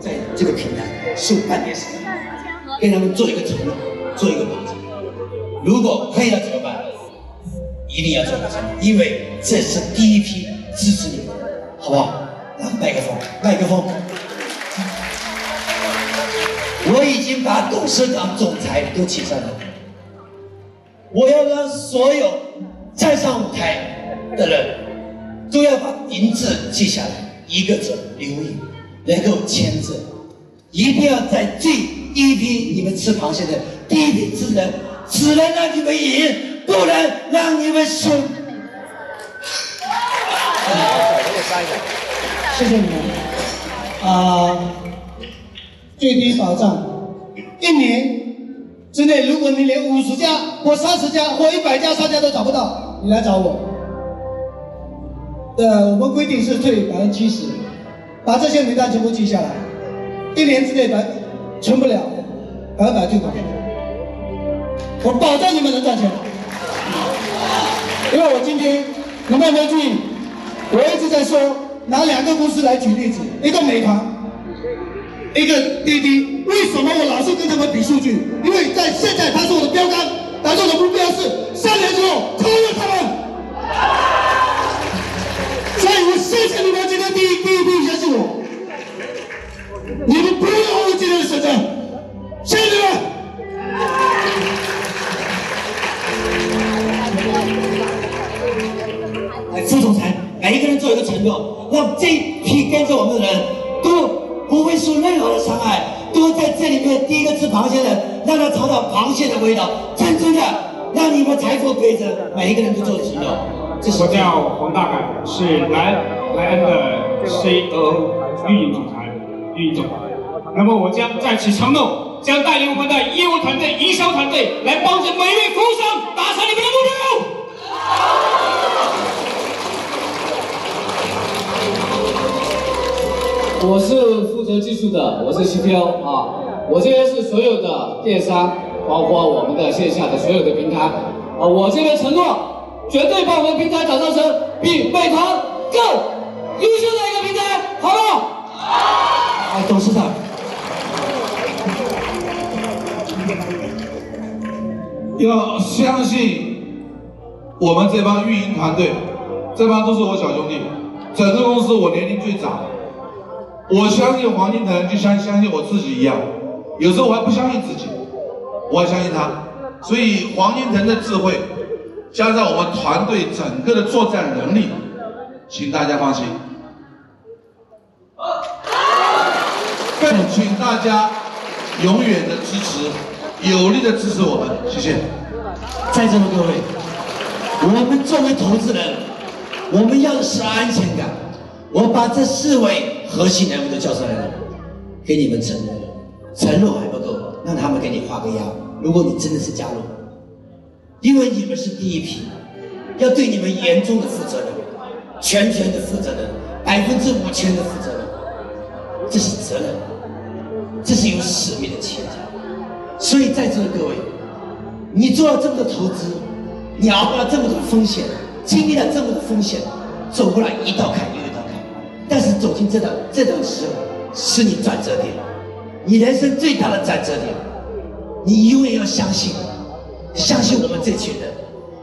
在这个平台受半年时间，跟他们做一个承诺，做一个保证。如果亏了怎么办？一定要做保证，因为这是第一批支持你们，好不好？来，麦克风，麦克风。我已经把董事长、总裁都请上来，我要让所有站上舞台的人都要把名字记下来，一个字留影，能够签字，一定要在最第一批你们吃螃蟹的第一批之人，只能让你们赢，不能让你们输。谢谢你们。啊、最低保障，一年之内，如果你连五十家或三十家或一百家商家都找不到，你来找我。呃，我们规定是退百分之七十，把这些名单全部记下来，一年之内百存不了，百分百退款。我保证你们能赚钱，因为我今天有没有没有注意？我一直在说，拿两个公司来举例子，一个美团，一个滴滴。为什么我老是跟他们比数据？因为在现在它是我的标杆，但是我的目标是三年之后超越他们。我谢谢你们今天第一第一批相信我，你们不要后悔今天的选择，谢谢你们。哎，副总裁，每一个人做一个承诺，让这一批跟着我们的人都不会受任何的伤害，都在这里面第一个吃螃蟹的，让他尝到螃蟹的味道，真正的让你们财富倍增。每一个人都做承诺，我叫黄大改，是莱莱恩的 CEO 运营总裁、运营总裁。那么我将在此承诺，将带领我们的业务团队、营销团队来帮助每一位服务商达成你们的目标。我是负责技术的，我是 CTO 啊。我这边是所有的电商，包括我们的线下的所有的平台啊。我这边承诺，绝对把我们平台打造成比美团更优秀的一个平台，好不好？哎，董事长，要相信我们这帮运营团队，这帮都是我小兄弟，整个公司我年龄最长。我相信黄金腾，就像相信我自己一样，有时候我还不相信自己，我还相信他。所以黄金腾的智慧，加上我们团队整个的作战能力，请大家放心。更请大家永远的支持，有力的支持我们，谢谢。在座的各位，我们作为投资人，我们要的是安全感。我把这四位核心人物都叫上来了，给你们承诺，承诺还不够，让他们给你画个押。如果你真的是加入，因为你们是第一批，要对你们严重的负责任，全权的负责任，百分之五千的负责任，这是责任，这是有使命的企业家。所以在座的各位，你做了这么多投资，你熬过了这么多风险，经历了这么多风险，走过来一道坎又一道坎，但是走进这道这道时候，是你转折点，你人生最大的转折点，你永远要相信，相信我们这群人，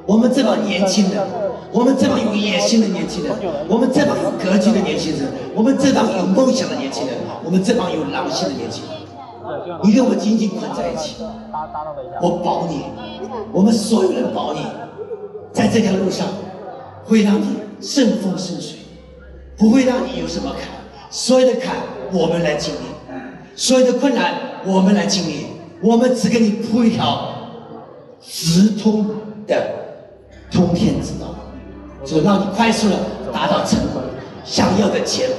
我们这帮年轻人，我们这帮有野心的年轻人，我们这帮有格局的年轻人，我们这帮有梦想的年轻人，我们这帮有狼性的年轻人。你跟我紧紧捆在一起，我保你，我们所有人保你，在这条路上会让你顺风顺水，不会让你有什么坎，所有的坎我们来经历，所有的困难我们来经历，我们只给你铺一条直通的通天之道，就让你快速的达到成功想要的结果。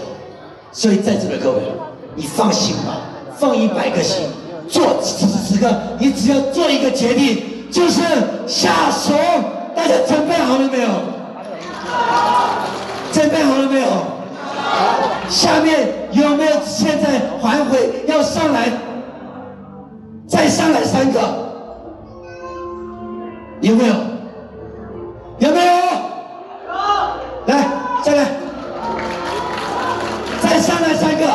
所以在座的各位，你放心吧。放一百个心，做此时此刻，你只要做一个决定，就是下手。大家准备好了没有？准备好了没有？下面有没有现在还回要上来？再上来三个，有没有？有没有？有来，再来，再上来三个。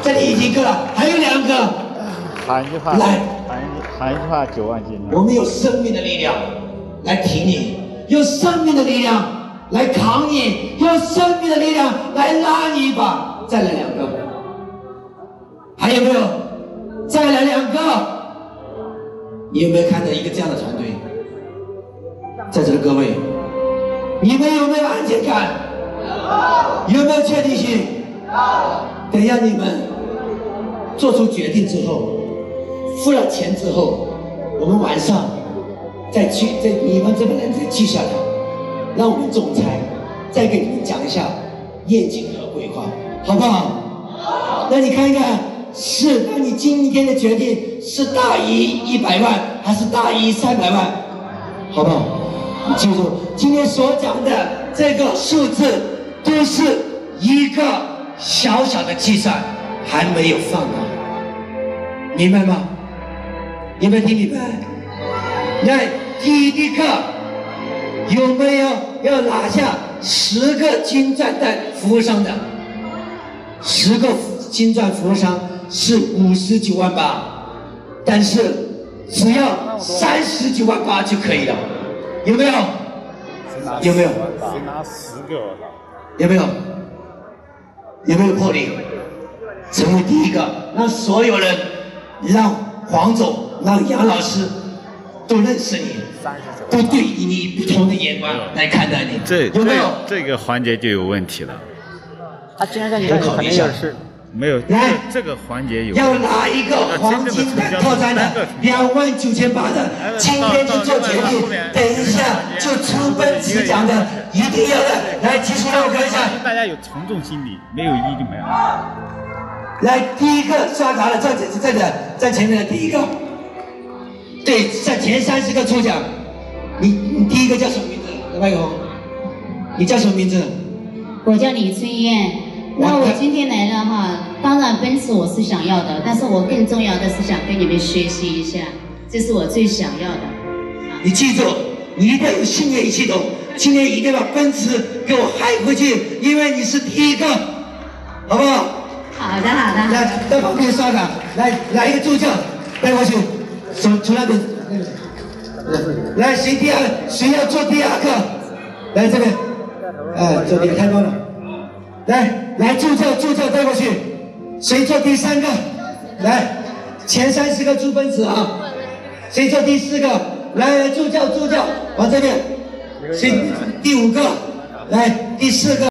这里已经够了，还有两个。喊一句话，来喊一喊一句话九万斤。我们有生命的力量来挺你，有生命的力量来扛你，有生命的力量来拉你一把。再来两个，还有没有？再来两个。你有没有看到一个这样的团队？在座的各位，你们有没有安全感？有没有确定性？有等一下你们做出决定之后，付了钱之后，我们晚上再去，再你们这边人再记下来，让我们总裁再给你们讲一下愿景和规划，好不好？好。那你看一看，是那你今天的决定是大于一百万，还是大于三百万？好不好？记住，今天所讲的这个数字都是一个小小的计算，还没有放大，明白吗？有没有听明白？那第一课有没有要拿下十个金钻蛋服务商的？十个金钻服务商是五十九万八，但是只要三十九万八就可以了，有没有？有没有？谁拿十个？我操！有没有？有没有魄力？成为第一个，让所有人，让黄总，让杨老师都认识你，都对你以不同的眼光来看待你，这有没有？这这个环节就有问题了。他竟然在你我考虑一下，没有，来这个环节有。要拿一个黄金的套餐的两万九千八的，今天就做决定，等一下就出奔驰奖的，一定要的，来，举手让我看一下。大家有从众心理，没有一就没有。来，第一个刷卡的，站在站在站前面的第一个，对，在前三十个抽奖，你你第一个叫什么名字？刘麦克，你叫什么名字？我叫李春燕。那我今天来了哈，当然奔驰我是想要的，但是我更重要的是想跟你们学习一下，这是我最想要的。你记住，你一定要有信念与系统，今天一定要把奔驰给我嗨回去，因为你是第一个，好不好？好的好的。来，在旁边刷卡，来来一个助教带过去，从从那边，来谁第二，谁要做第二个？来这边，哎，这边太多了，来来助教助教带过去，谁做第三个？来，前三十个猪分子啊，谁做第四个？来来助教助教往这边，请第五个？来第四个。